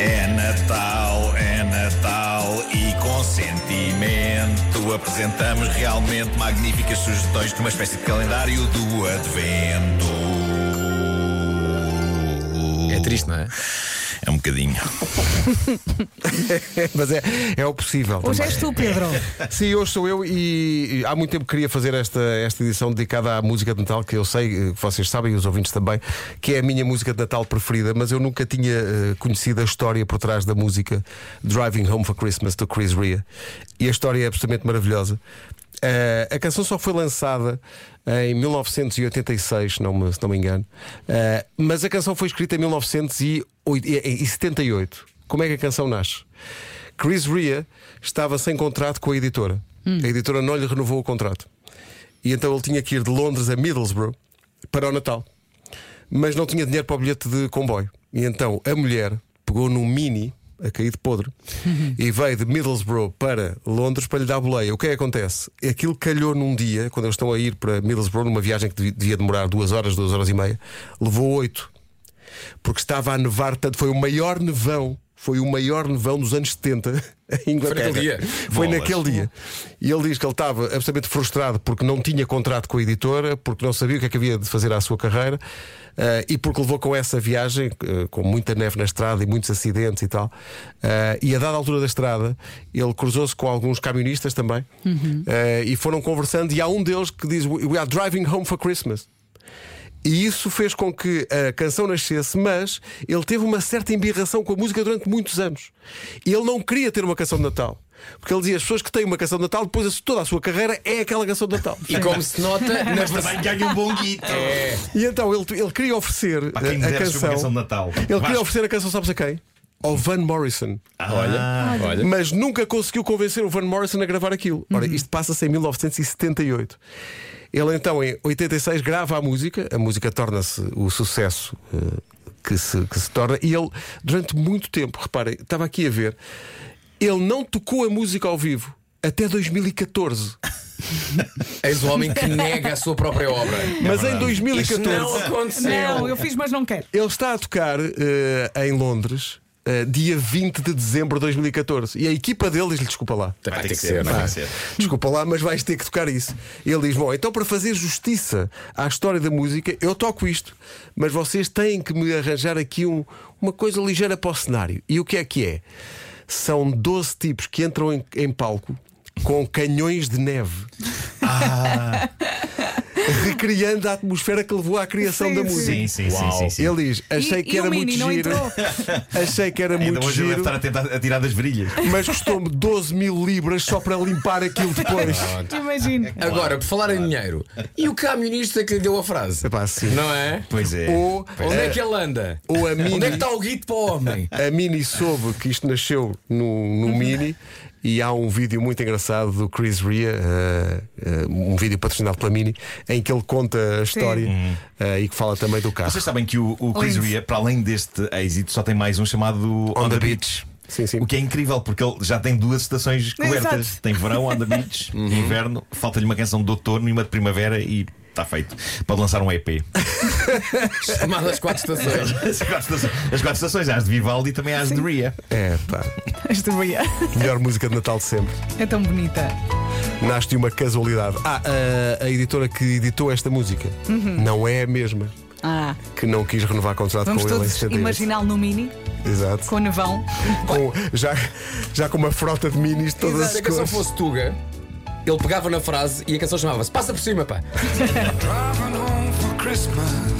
É Natal, é Natal e com sentimento apresentamos realmente magníficas sugestões de uma espécie de calendário do Advento. É triste, não é? É um bocadinho. Mas é, é o possível. Hoje também. és tu, Pedro. Sim, hoje sou eu e, há muito tempo queria fazer esta, esta edição dedicada à música de Natal, que eu sei, eh, que vocês sabem e os ouvintes também, que é a minha música de Natal preferida, mas eu nunca tinha eh, conhecido a história por trás da música Driving Home for Christmas do Chris Rea. E a história é absolutamente maravilhosa. Eh, a canção só foi lançada em 1986, se não me, se não me engano, Eh, mas a canção foi escrita em 1978. Como é que a canção nasce? Chris Rea estava sem contrato com a editora. A editora não lhe renovou o contrato. E então ele tinha que ir de Londres a Middlesbrough para o Natal. Mas não tinha dinheiro para o bilhete de comboio. E então a mulher pegou num mini a cair de podre e veio de Middlesbrough para Londres para lhe dar boleia. O que é que acontece? Aquilo calhou num dia, quando eles estão a ir para Middlesbrough, numa viagem que devia- demorar duas horas, duas horas e meia, levou oito. Porque estava a nevar tanto, foi o maior nevão. Foi o maior nevão dos anos 70 em Inglaterra. naquele dia? Foi Bolas. naquele dia. E ele diz que ele estava absolutamente frustrado porque não tinha contrato com a editora, porque não sabia o que é que havia de fazer à sua carreira eh, e porque levou com essa viagem, eh, com muita neve na estrada e muitos acidentes e tal. Eh, e a dada altura da estrada, ele cruzou-se com alguns camionistas também eh, e foram conversando. E há um deles que diz: We are driving home for Christmas. E isso fez com que a canção nascesse, mas ele teve uma certa embirração com a música durante muitos anos. E ele não queria ter uma canção de Natal. Porque ele dizia: as pessoas que têm uma canção de Natal, depois toda a sua carreira é aquela canção de Natal. E como se nota na versão. Também ganha um bom guito. É. E então ele, ele queria oferecer Para quem a, a canção. uma canção de Natal. Ele queria Vasco. oferecer a canção, sabes a quem? Ao Van Morrison. Olha, olha. Mas nunca conseguiu convencer o Van Morrison a gravar aquilo. Ora, isto passa-se em 1978. Ele então, em 86, grava a música, a música torna-se o sucesso eh, que, se, que se torna, e ele, durante muito tempo, reparem, estava aqui a ver, ele não tocou a música ao vivo até 2014. Eis o homem que nega a sua própria obra. Mas em Isto 2014. não aconteceu. Não, eu fiz, mas não quero. Ele está a tocar eh, em Londres. Eh, dia 20 de dezembro de 2014 e a equipa dele diz-lhe desculpa lá Vai ter que ser, não vai ser. Desculpa lá, mas vais ter que tocar isso. Ele diz: Bom, então para fazer justiça à história da música, eu toco isto, mas vocês têm que me arranjar aqui um- uma coisa ligeira para o cenário. E o que é que é? São 12 tipos que entram em, em palco com canhões de neve. Recriando a atmosfera que levou à criação Sim, da música. Sim, sim, sim, sim, sim. Ele diz: Achei E- que e era muito giro. Achei que era Ainda muito hoje ele deve giro. estar a tentar a tirar das virilhas. Mas custou-me 12 mil libras só para limpar aquilo depois. Imagino. Agora, por falar em dinheiro, e o camionista que lhe deu a frase? Epá, sim. Não é? Pois é. Ou, Onde é que ele anda? ou a Mini, Onde é que está o guito para o homem? a Mini soube que isto nasceu no, no Mini e há um vídeo muito engraçado do Chris Rea, eh, eh, um vídeo patrocinado pela Mini, em que ele conta a história eh, e que fala também do carro. Vocês sabem que o, o Chris. Rea, para além deste êxito, só tem mais um chamado On, the the Beach. Beach. Sim, sim. O que é incrível, porque ele já tem duas estações cobertas. Exato. Tem verão, on the beach, Uhum. inverno, falta-lhe uma canção de outono e uma de primavera e está feito. Pode lançar um EP. Quatro estações. As quatro estações, as quatro estações, as de Vivaldi e também há as de Rea. É, pá, Esta manhã melhor música de Natal de sempre. é tão bonita. Nasce de uma casualidade. Ah, a, a editora que editou esta música não é a mesma. Ah, Que não quis renovar contrato vamos com ele em todos 78. imaginá-lo no mini, Exato. com nevão. Com- já, já com uma frota de minis todas Se a as canção cores. fosse Tuga, ele pegava na frase e a canção chamava-se Passa por cima, pá.